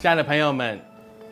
亲爱的朋友们，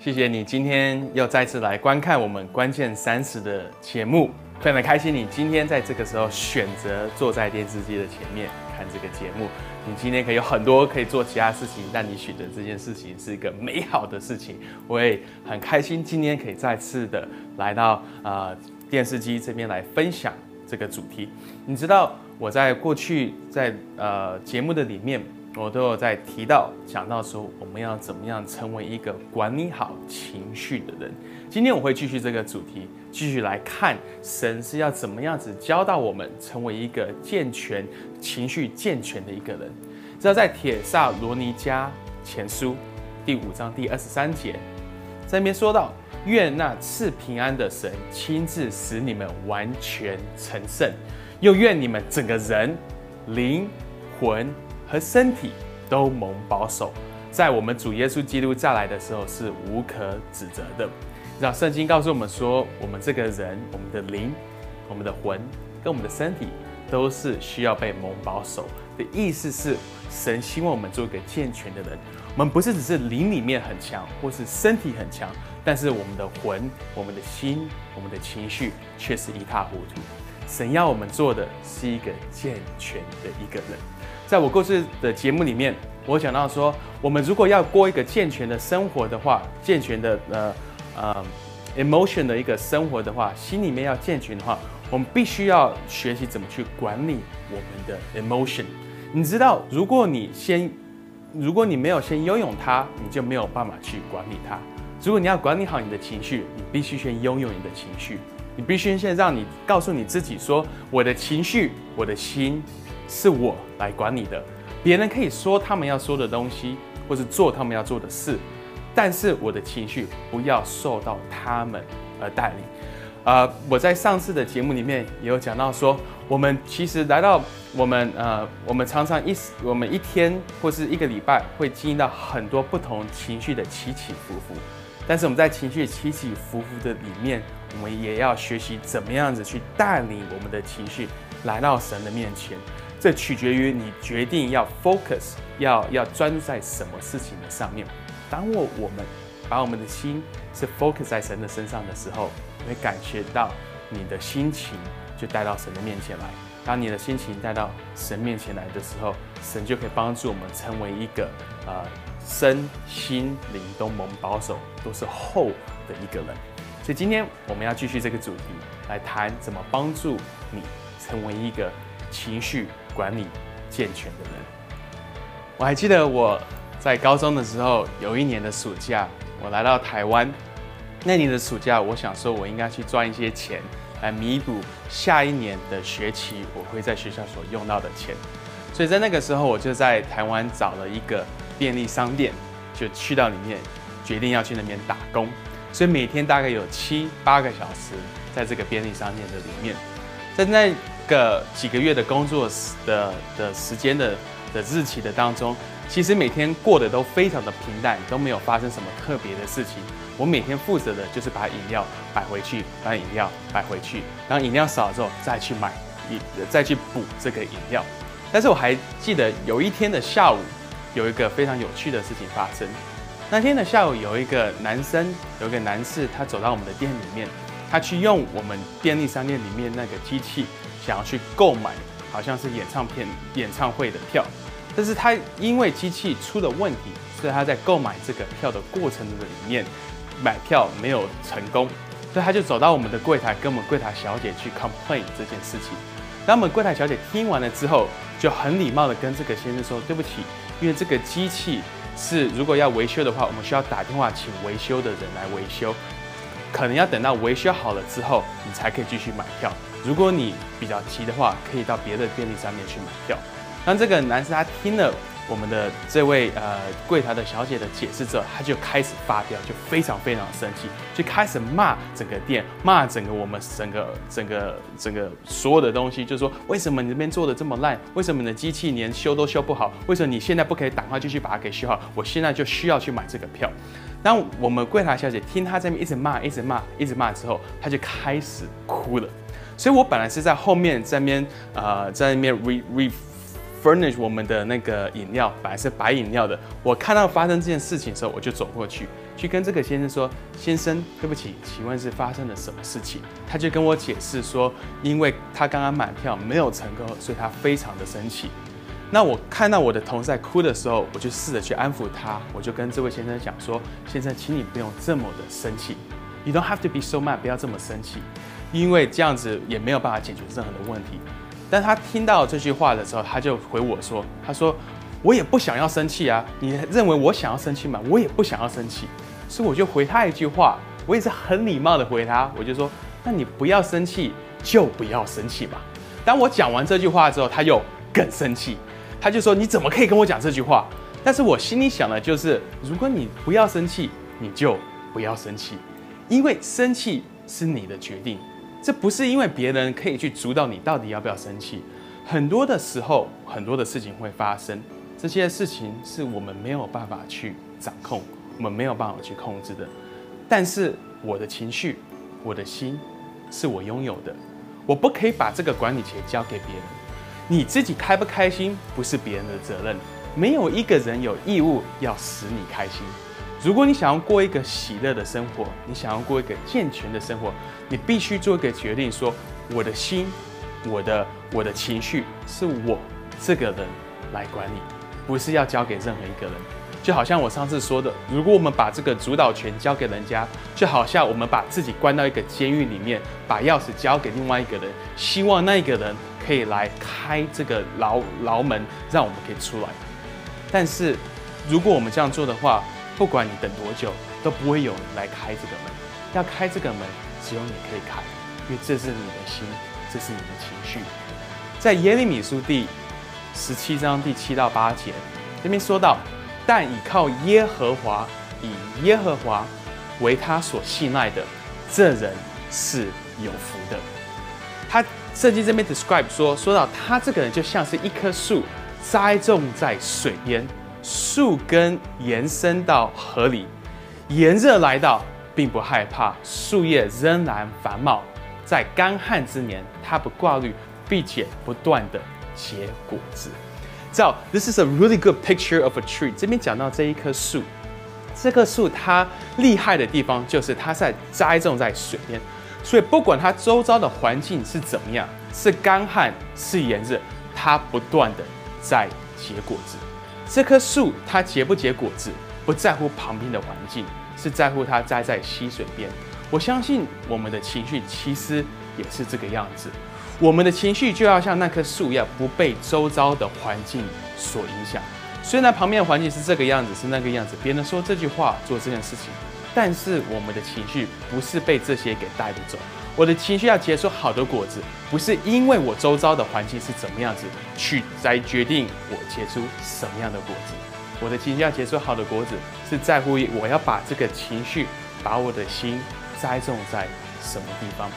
谢谢你今天又再次来观看我们关键三十的节目，非常的开心你今天在这个时候选择坐在电视机的前面看这个节目。你今天可以有很多可以做其他事情，但你选择这件事情是一个美好的事情。我也很开心今天可以再次的来到呃电视机这边来分享这个主题。你知道我在过去在呃节目的里面。我都有在提到讲到说，我们要怎么样成为一个管理好情绪的人。今天我会继续这个主题，继续来看神是要怎么样子教导我们成为一个健全情绪健全的一个人。知道在铁萨罗尼迦前书第五章第二十三节，在那边说到，愿那赐平安的神亲自使你们完全成圣，又愿你们整个人灵魂。和身体都蒙保守，在我们主耶稣基督再来的时候是无可指责的。让圣经告诉我们说，我们这个人、我们的灵、我们的魂跟我们的身体都是需要被蒙保守的意思是，神希望我们做一个健全的人。我们不是只是灵里面很强，或是身体很强，但是我们的魂、我们的心、我们的情绪却是一塌糊涂。神要我们做的是一个健全的一个人。在我过去的节目里面，我讲到说，我们如果要过一个健全的生活的话，健全的呃呃 emotion 的一个生活的话，心里面要健全的话，我们必须要学习怎么去管理我们的 emotion。你知道，如果你先，如果你没有先拥有它，你就没有办法去管理它。如果你要管理好你的情绪，你必须先拥有你的情绪，你必须先让你告诉你自己说，我的情绪，我的心。是我来管理的，别人可以说他们要说的东西，或是做他们要做的事，但是我的情绪不要受到他们而带领。呃，我在上次的节目里面也有讲到说，我们其实来到我们呃，我们常常一我们一天或是一个礼拜会经历到很多不同情绪的起起伏伏，但是我们在情绪起起伏伏的里面，我们也要学习怎么样子去带领我们的情绪来到神的面前。这取决于你决定要 focus，要要专注在什么事情的上面。当我我们把我们的心是 focus 在神的身上的时候，你会感觉到你的心情就带到神的面前来。当你的心情带到神面前来的时候，神就可以帮助我们成为一个呃身心灵都蒙保守，都是厚的一个人。所以今天我们要继续这个主题来谈怎么帮助你成为一个情绪。管理健全的人，我还记得我在高中的时候，有一年的暑假，我来到台湾。那年的暑假，我想说，我应该去赚一些钱，来弥补下一年的学期我会在学校所用到的钱。所以在那个时候，我就在台湾找了一个便利商店，就去到里面，决定要去那边打工。所以每天大概有七八个小时在这个便利商店的里面，在那。个几个月的工作的的时间的的日期的当中，其实每天过得都非常的平淡，都没有发生什么特别的事情。我每天负责的就是把饮料摆回去，把饮料摆回去，然后饮料少了之后再去买，再去补这个饮料。但是我还记得有一天的下午，有一个非常有趣的事情发生。那天的下午，有一个男生，有一个男士，他走到我们的店里面，他去用我们便利商店里面那个机器。想要去购买，好像是演唱片、演唱会的票，但是他因为机器出了问题，所以他在购买这个票的过程里面，买票没有成功，所以他就走到我们的柜台，跟我们柜台小姐去 complain 这件事情。当我们柜台小姐听完了之后，就很礼貌的跟这个先生说：“对不起，因为这个机器是如果要维修的话，我们需要打电话请维修的人来维修，可能要等到维修好了之后，你才可以继续买票。”如果你比较急的话，可以到别的便利商店去买票。当这个男生他听了我们的这位呃柜台的小姐的解释之后，他就开始发飙，就非常非常生气，就开始骂整个店，骂整个我们整个整个整个所有的东西，就是说为什么你这边做的这么烂？为什么你的机器连修都修不好？为什么你现在不可以赶快就去把它给修好？我现在就需要去买这个票。当我们柜台小姐听他这边一直骂，一直骂，一直骂之后，他就开始哭了。所以我本来是在后面在那边呃在那边 re re furnish 我们的那个饮料，本来是白饮料的。我看到发生这件事情的时候，我就走过去，去跟这个先生说：“先生，对不起，请问是发生了什么事情？”他就跟我解释说：“因为他刚刚买票没有成功，所以他非常的生气。”那我看到我的同事在哭的时候，我就试着去安抚他，我就跟这位先生讲说：“先生，请你不用这么的生气，You don't have to be so mad，不要这么生气，因为这样子也没有办法解决任何的问题。”但他听到这句话的时候，他就回我说：“他说我也不想要生气啊，你认为我想要生气吗？我也不想要生气。”所以我就回他一句话，我也是很礼貌的回他，我就说：“那你不要生气，就不要生气吧。”当我讲完这句话之后，他又更生气，他就说：“你怎么可以跟我讲这句话？”但是我心里想的就是，如果你不要生气，你就不要生气，因为生气是你的决定。这不是因为别人可以去主导你到底要不要生气，很多的时候很多的事情会发生，这些事情是我们没有办法去掌控，我们没有办法去控制的。但是我的情绪，我的心是我拥有的，我不可以把这个管理权交给别人。你自己开不开心不是别人的责任，没有一个人有义务要使你开心。如果你想要过一个喜乐的生活，你想要过一个健全的生活，你必须做一个决定：说我的心、我的我的情绪是我这个人来管理，不是要交给任何一个人。就好像我上次说的，如果我们把这个主导权交给人家，就好像我们把自己关到一个监狱里面，把钥匙交给另外一个人，希望那一个人可以来开这个牢牢门，让我们可以出来。但是如果我们这样做的话，不管你等多久，都不会有人来开这个门。要开这个门，只有你可以开，因为这是你的心，这是你的情绪。在耶利米书第十七章第七到八节，这边说到：但倚靠耶和华，以耶和华为他所信赖的，这人是有福的。他圣经这边 describe 说，说到他这个人就像是一棵树，栽种在水边。树根延伸到河里，炎热来到，并不害怕，树叶仍然繁茂。在干旱之年，它不挂虑，并且不断的结果子。知道，This is a really good picture of a tree。这边讲到这一棵树，这棵树它厉害的地方就是它在栽种在水边，所以不管它周遭的环境是怎么样，是干旱是炎热，它不断的在结果子。这棵树它结不结果子，不在乎旁边的环境，是在乎它栽在溪水边。我相信我们的情绪其实也是这个样子，我们的情绪就要像那棵树一样，不被周遭的环境所影响。虽然旁边的环境是这个样子，是那个样子，别人说这句话、做这件事情，但是我们的情绪不是被这些给带着走。我的情绪要结出好的果子，不是因为我周遭的环境是怎么样子去来决定我结出什么样的果子。我的情绪要结出好的果子，是在乎于我要把这个情绪，把我的心栽种在什么地方。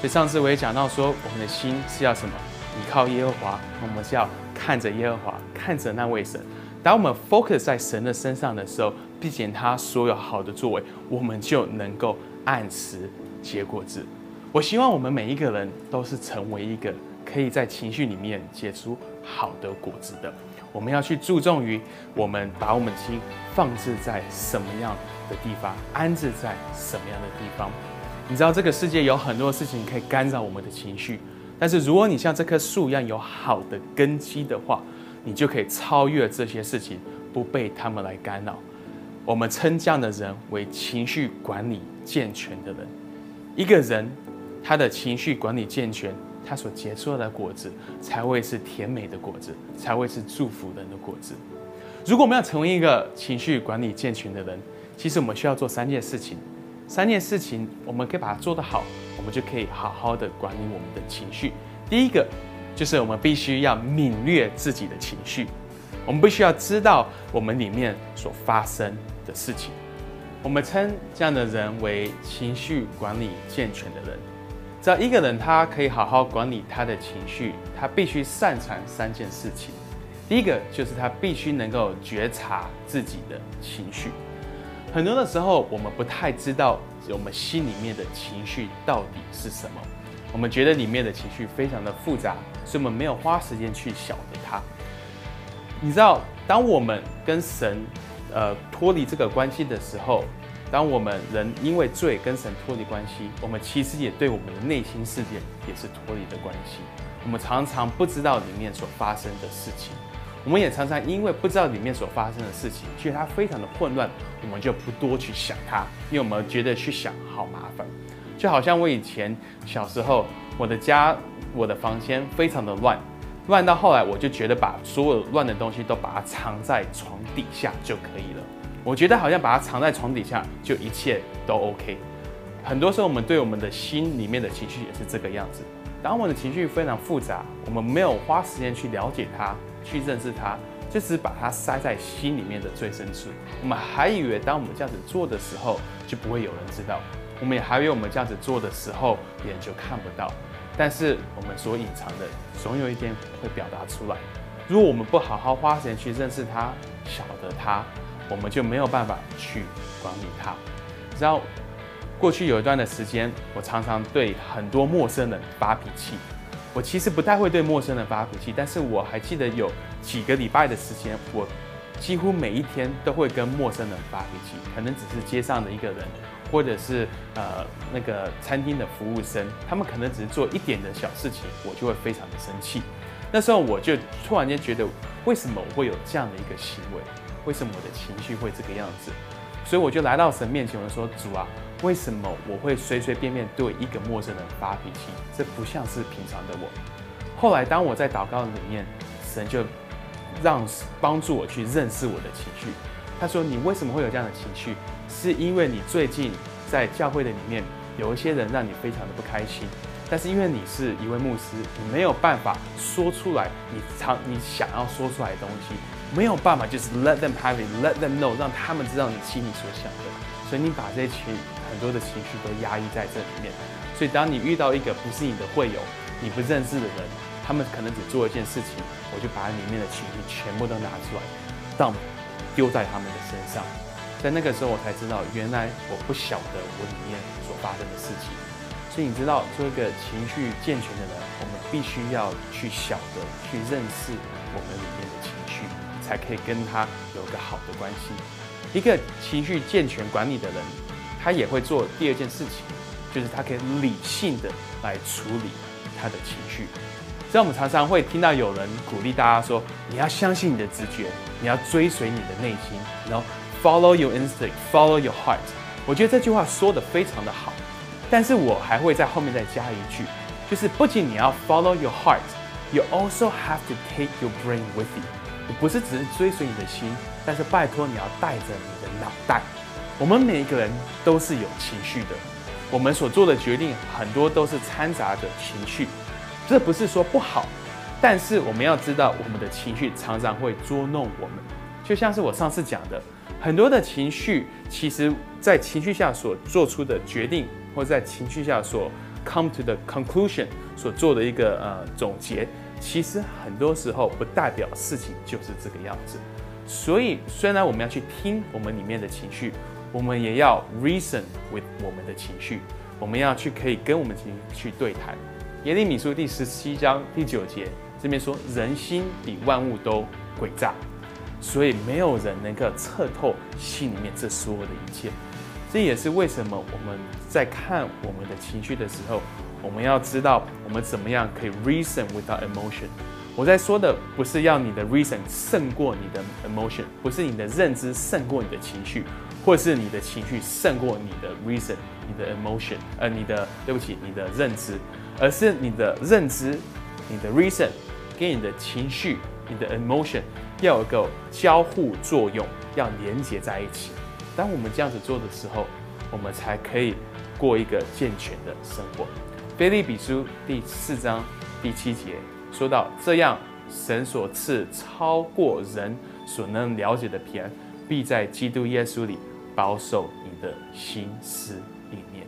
所以上次我也讲到说，我们的心是要什么？依靠耶和华，我们是要看着耶和华，看着那位神。当我们 focus 在神的身上的时候，并且他所有好的作为，我们就能够按时结果子。我希望我们每一个人都是成为一个可以在情绪里面结出好的果子的。我们要去注重于我们把我们的心放置在什么样的地方，安置在什么样的地方。你知道这个世界有很多事情可以干扰我们的情绪，但是如果你像这棵树一样有好的根基的话，你就可以超越这些事情，不被他们来干扰。我们称这样的人为情绪管理健全的人。一个人。他的情绪管理健全，他所结出的果子才会是甜美的果子，才会是祝福人的果子。如果我们要成为一个情绪管理健全的人，其实我们需要做三件事情。三件事情，我们可以把它做得好，我们就可以好好的管理我们的情绪。第一个就是我们必须要敏锐自己的情绪，我们必须要知道我们里面所发生的事情。我们称这样的人为情绪管理健全的人。只要一个人他可以好好管理他的情绪，他必须擅长三件事情。第一个就是他必须能够觉察自己的情绪。很多的时候，我们不太知道我们心里面的情绪到底是什么。我们觉得里面的情绪非常的复杂，所以我们没有花时间去晓得它。你知道，当我们跟神，呃，脱离这个关系的时候，当我们人因为罪跟神脱离关系，我们其实也对我们的内心世界也是脱离的关系。我们常常不知道里面所发生的事情，我们也常常因为不知道里面所发生的事情，觉得它非常的混乱，我们就不多去想它，因为我们觉得去想好麻烦。就好像我以前小时候，我的家，我的房间非常的乱。乱到后来，我就觉得把所有乱的东西都把它藏在床底下就可以了。我觉得好像把它藏在床底下，就一切都 OK。很多时候，我们对我们的心里面的情绪也是这个样子。当我们的情绪非常复杂，我们没有花时间去了解它、去认识它，就是把它塞在心里面的最深处。我们还以为，当我们这样子做的时候，就不会有人知道。我们也还以为，我们这样子做的时候，别人就看不到。但是我们所隐藏的，总有一天会表达出来。如果我们不好好花时间去认识它、晓得它，我们就没有办法去管理它。知道，过去有一段的时间，我常常对很多陌生人发脾气。我其实不太会对陌生人发脾气，但是我还记得有几个礼拜的时间，我几乎每一天都会跟陌生人发脾气，可能只是街上的一个人。或者是呃那个餐厅的服务生，他们可能只是做一点的小事情，我就会非常的生气。那时候我就突然间觉得，为什么我会有这样的一个行为？为什么我的情绪会这个样子？所以我就来到神面前，我说：“主啊，为什么我会随随便便对一个陌生人发脾气？这不像是平常的我。”后来当我在祷告里面，神就让帮助我去认识我的情绪。他说：“你为什么会有这样的情绪？”是因为你最近在教会的里面有一些人让你非常的不开心，但是因为你是一位牧师，你没有办法说出来你常你想要说出来的东西，没有办法就是 let them have it，let them know，让他们知道你心里所想的，所以你把这些情很多的情绪都压抑在这里面。所以当你遇到一个不是你的会友，你不认识的人，他们可能只做一件事情，我就把里面的情绪全部都拿出来当丢在他们的身上。在那个时候，我才知道，原来我不晓得我里面所发生的事情。所以你知道，做一个情绪健全的人，我们必须要去晓得、去认识我们里面的情绪，才可以跟他有个好的关系。一个情绪健全管理的人，他也会做第二件事情，就是他可以理性的来处理他的情绪。所以我们常常会听到有人鼓励大家说：“你要相信你的直觉，你要追随你的内心，然后。” Follow your instinct, follow your heart。我觉得这句话说的非常的好，但是我还会在后面再加一句，就是不仅你要 follow your heart, you also have to take your brain with you。不是只是追随你的心，但是拜托你要带着你的脑袋。我们每一个人都是有情绪的，我们所做的决定很多都是掺杂着情绪，这不是说不好，但是我们要知道，我们的情绪常常会捉弄我们，就像是我上次讲的。很多的情绪，其实在情绪下所做出的决定，或在情绪下所 come to the conclusion 所做的一个呃总结，其实很多时候不代表事情就是这个样子。所以，虽然我们要去听我们里面的情绪，我们也要 reason with 我们的情绪，我们要去可以跟我们情绪去对谈。耶利米书第十七章第九节这边说：“人心比万物都诡诈。”所以没有人能够测透心里面这所有的一切，这也是为什么我们在看我们的情绪的时候，我们要知道我们怎么样可以 reason without emotion。我在说的不是要你的 reason 胜过你的 emotion，不是你的认知胜过你的情绪，或是你的情绪胜过你的 reason，你的 emotion，呃，你的对不起，你的认知，而是你的认知，你的 reason 跟你的情绪，你的 emotion。要有个交互作用，要连接在一起。当我们这样子做的时候，我们才可以过一个健全的生活。腓利比书第四章第七节说到：“这样，神所赐超过人所能了解的平安，必在基督耶稣里保守你的心思意念。”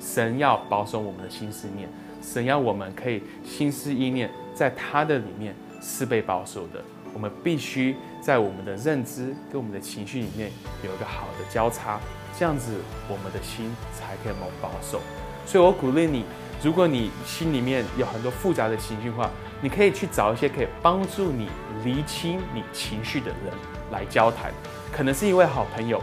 神要保守我们的心思念，神要我们可以心思意念在他的里面是被保守的。我们必须在我们的认知跟我们的情绪里面有一个好的交叉，这样子我们的心才可以蒙保守。所以我鼓励你，如果你心里面有很多复杂的情绪化，你可以去找一些可以帮助你厘清你情绪的人来交谈，可能是一位好朋友，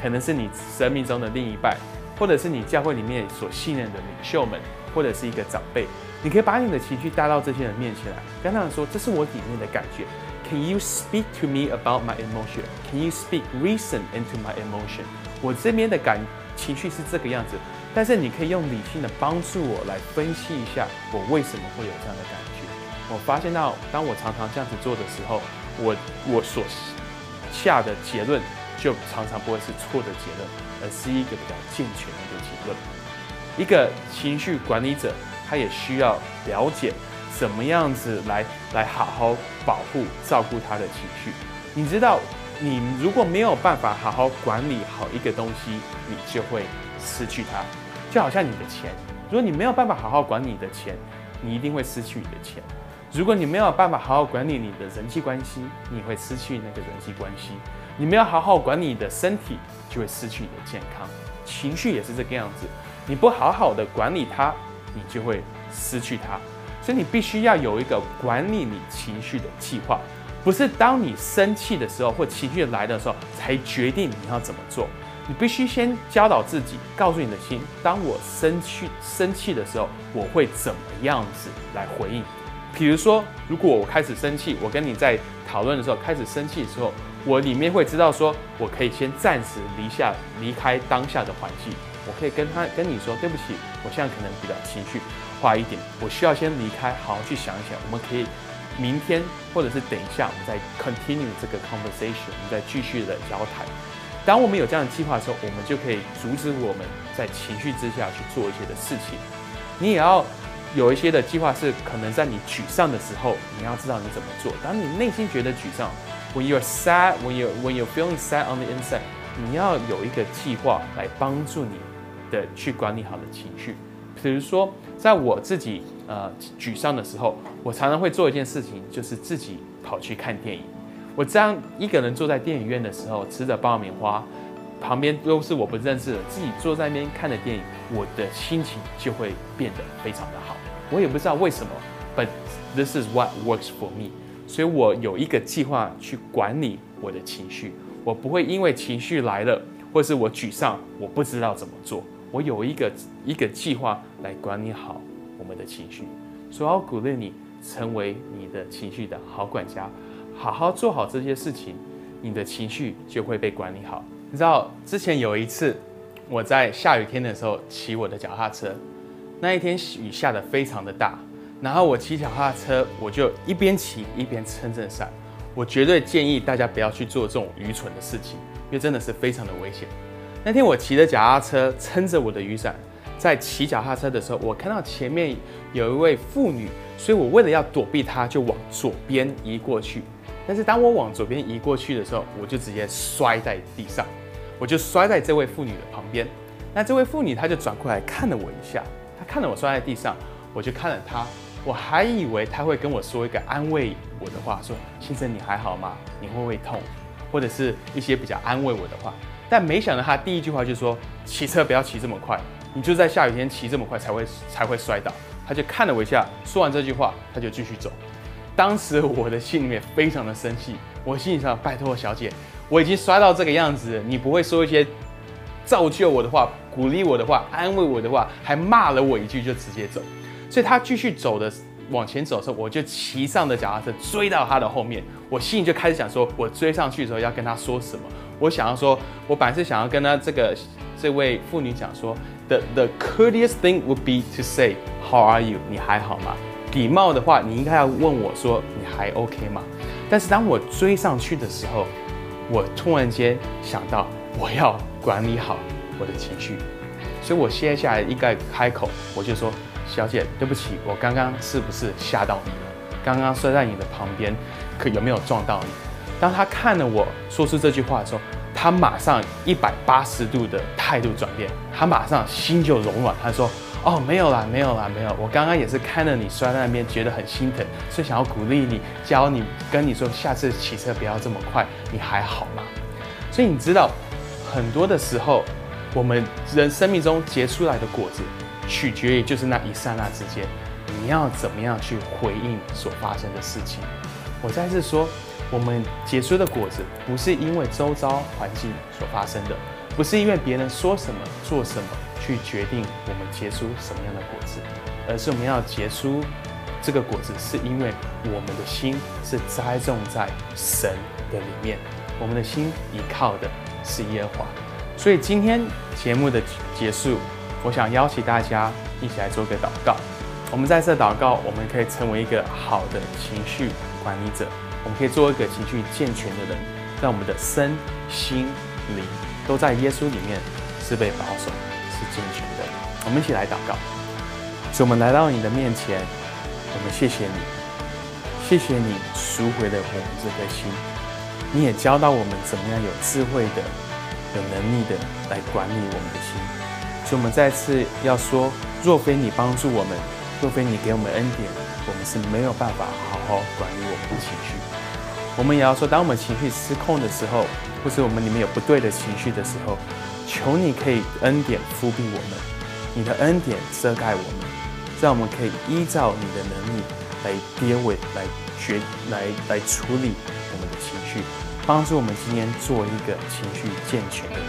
可能是你生命中的另一半，或者是你教会里面所信任的领袖们，或者是一个长辈。你可以把你的情绪带到这些人面前来，跟他们说：“这是我里面的感觉。”Can you speak to me about my emotion? Can you speak reason into my emotion? 我这边的感情绪是这个样子。但是你可以用理性的帮助我来分析一下，我为什么会有这样的感觉。我发现到，当我常常这样子做的时候，我我所下的结论就常常不会是错的结论，而是一个比较健全的一个结论。一个情绪管理者，他也需要了解怎么样子来来好好保护、照顾他的情绪。你知道，你如果没有办法好好管理好一个东西，你就会失去它。就好像你的钱，如果你没有办法好好管理你的钱，你一定会失去你的钱；如果你没有办法好好管理你的人际关系，你会失去那个人际关系；你没有好好管理你的身体，就会失去你的健康。情绪也是这个样子，你不好好的管理它，你就会失去它。所以你必须要有一个管理你情绪的计划，不是当你生气的时候或情绪来的时候才决定你要怎么做。你必须先教导自己，告诉你的心，当我生气生气的时候，我会怎么样子来回应？比如说，如果我开始生气，我跟你在讨论的时候开始生气的时候，我里面会知道说，我可以先暂时离下离开当下的环境，我可以跟他跟你说，对不起，我现在可能比较情绪化一点，我需要先离开，好好去想一想，我们可以明天或者是等一下，我们再 continue 这个 conversation，我们再继续的交谈。当我们有这样的计划的时候，我们就可以阻止我们在情绪之下去做一些的事情。你也要有一些的计划，是可能在你沮丧的时候，你要知道你怎么做。当你内心觉得沮丧，when you're sad, when you when you feeling sad on the inside，你要有一个计划来帮助你的去管理好的情绪。比如说，在我自己呃沮丧的时候，我常常会做一件事情，就是自己跑去看电影。我这样一个人坐在电影院的时候，吃着爆米花，旁边都是我不认识的，自己坐在那边看的电影，我的心情就会变得非常的好。我也不知道为什么，but this is what works for me。所以我有一个计划去管理我的情绪，我不会因为情绪来了，或是我沮丧，我不知道怎么做。我有一个一个计划来管理好们的情绪，所以我鼓励你成为你的情绪的好管家。好好做好这些事情，你的情绪就会被管理好。你知道之前有一次我在下雨天的时候骑我的脚踏车，那一天雨下的非常的大，然后我骑脚踏车我就一边骑一边撑着伞。我绝对建议大家不要去做这种愚蠢的事情，因为真的是非常的危险。那天我骑着脚踏车撑着我的雨伞，在骑脚踏车的时候，我看到前面有一位妇女，所以我为了要躲避她，就往左边移过去。但是当我往左边移过去的时候，我就直接摔在地上，我就摔在这位妇女的旁边。那这位妇女她就转过来看了我一下，她看了我摔在地上，我就看了她，我还以为她会跟我说一个安慰我的话，说先生你还好吗？你会不会痛？或者是一些比较安慰我的话。但没想到她第一句话就说骑车不要骑这么快，你就在下雨天骑这么快才会才会摔倒。他就看了我一下，说完这句话，他就继续走。当时我的心里面非常的生气，我心里想：拜托小姐，我已经摔到这个样子，你不会说一些造就我的话、鼓励我的话、安慰我的话，还骂了我一句就直接走。所以他继续走的往前走的时候，我就骑上的脚踏车追到他的后面，我心里就开始想说，我追上去的时候要跟他说什么？我想要说，我本来是想要跟他这个这位妇女讲说，the the courteous thing would be to say how are you？你还好吗？礼貌的话，你应该要问我说：“你还 OK 吗？”但是当我追上去的时候，我突然间想到我要管理好我的情绪，所以我接下来应该开口，我就说：“小姐，对不起，我刚刚是不是吓到你了？刚刚摔在你的旁边，可有没有撞到你？”当他看了我说出这句话的时候，他马上一百八十度的态度转变，他马上心就柔软，他说。哦，没有啦，没有啦，没有。我刚刚也是看着你摔在那边，觉得很心疼，所以想要鼓励你，教你，跟你说，下次骑车不要这么快。你还好吗？所以你知道，很多的时候，我们人生命中结出来的果子，取决于就是那一刹那之间，你要怎么样去回应所发生的事情。我再次说，我们结出的果子不是因为周遭环境所发生的，不是因为别人说什么做什么去决定我们结出什么样的果子，而是我们要结出这个果子，是因为我们的心是栽种在神的里面，我们的心依靠的是耶和华。所以今天节目的结束。我想邀请大家一起来做个祷告。我们在这祷告，我们可以成为一个好的情绪管理者。我们可以做一个情绪健全的人，让我们的身心灵都在耶稣里面是被保守、是健全的。我们一起来祷告。主，我们来到你的面前，我们谢谢你，谢谢你赎回了我们这颗心。你也教导我们怎么样有智慧的、有能力的来管理我们的心。所以，我们再次要说：若非你帮助我们，若非你给我们恩典，我们是没有办法好好管理我们的情绪。我们也要说，当我们情绪失控的时候，或是我们里面有不对的情绪的时候，求你可以恩典覆庇我们，你的恩典遮盖我们，让我们可以依照你的能力来跌尾、来决、来来处理我们的情绪，帮助我们今天做一个情绪健全的人。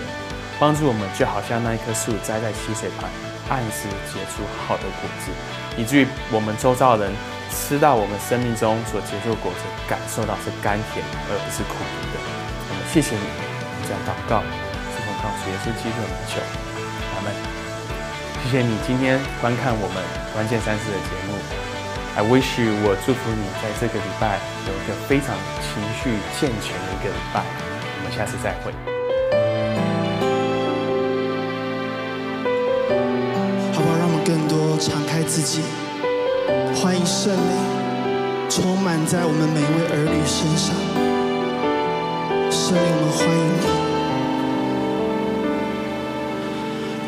帮助我们，就好像那一棵树栽在溪水旁，按时结出好的果子，以至于我们周遭的人吃到我们生命中所结出的果子，感受到是甘甜而不是苦的。我们谢谢你，这样祷告，是奉告诉耶稣基督的名求，阿门。谢谢你今天观看我们关键三次的节目。I wish you，我祝福你在这个礼拜有一个非常情绪健全的一个礼拜。我们下次再会。敞开自己，欢迎圣灵充满在我们每一位儿女身上。圣灵，我们欢迎你。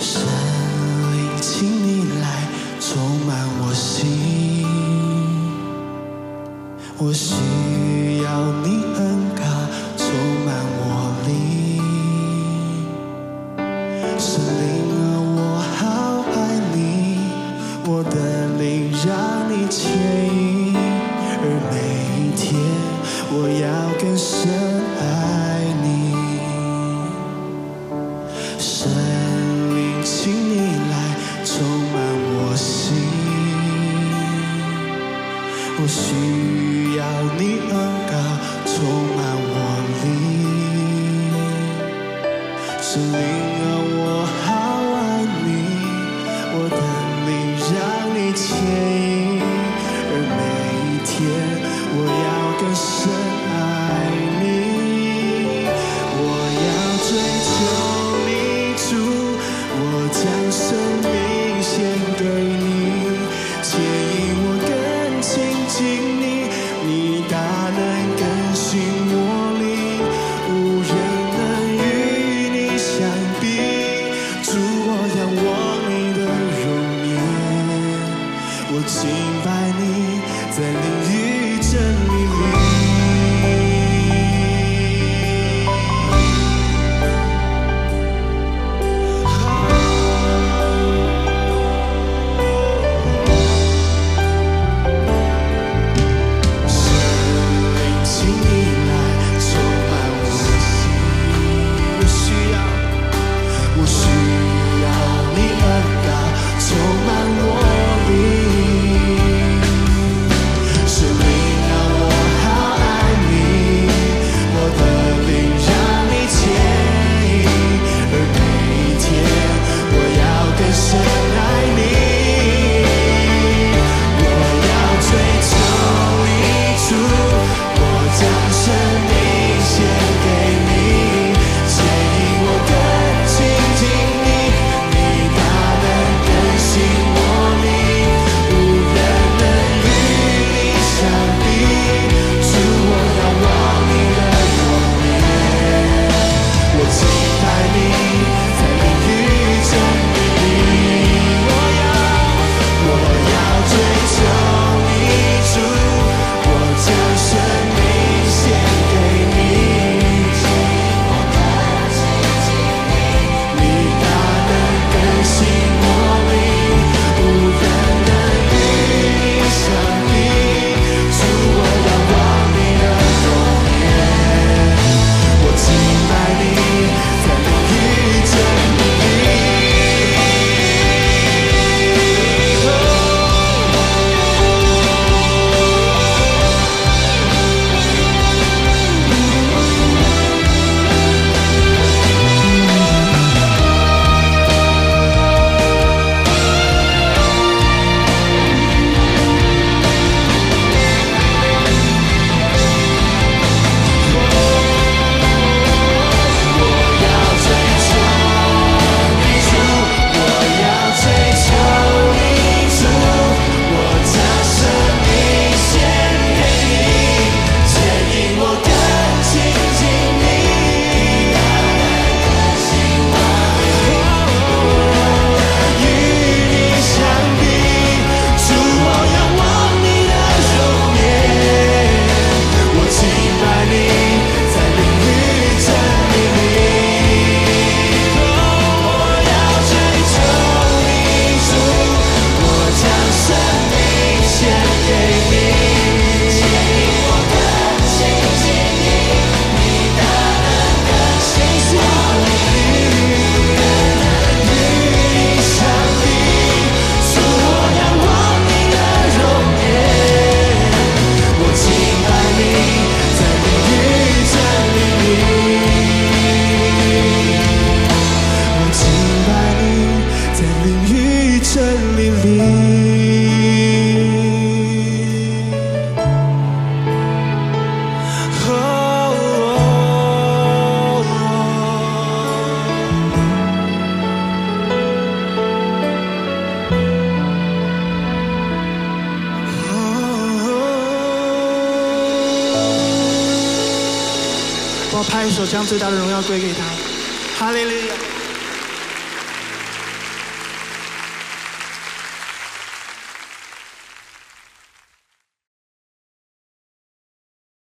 圣灵，请你来充满我心，我心最大的荣耀归给他。哈利路。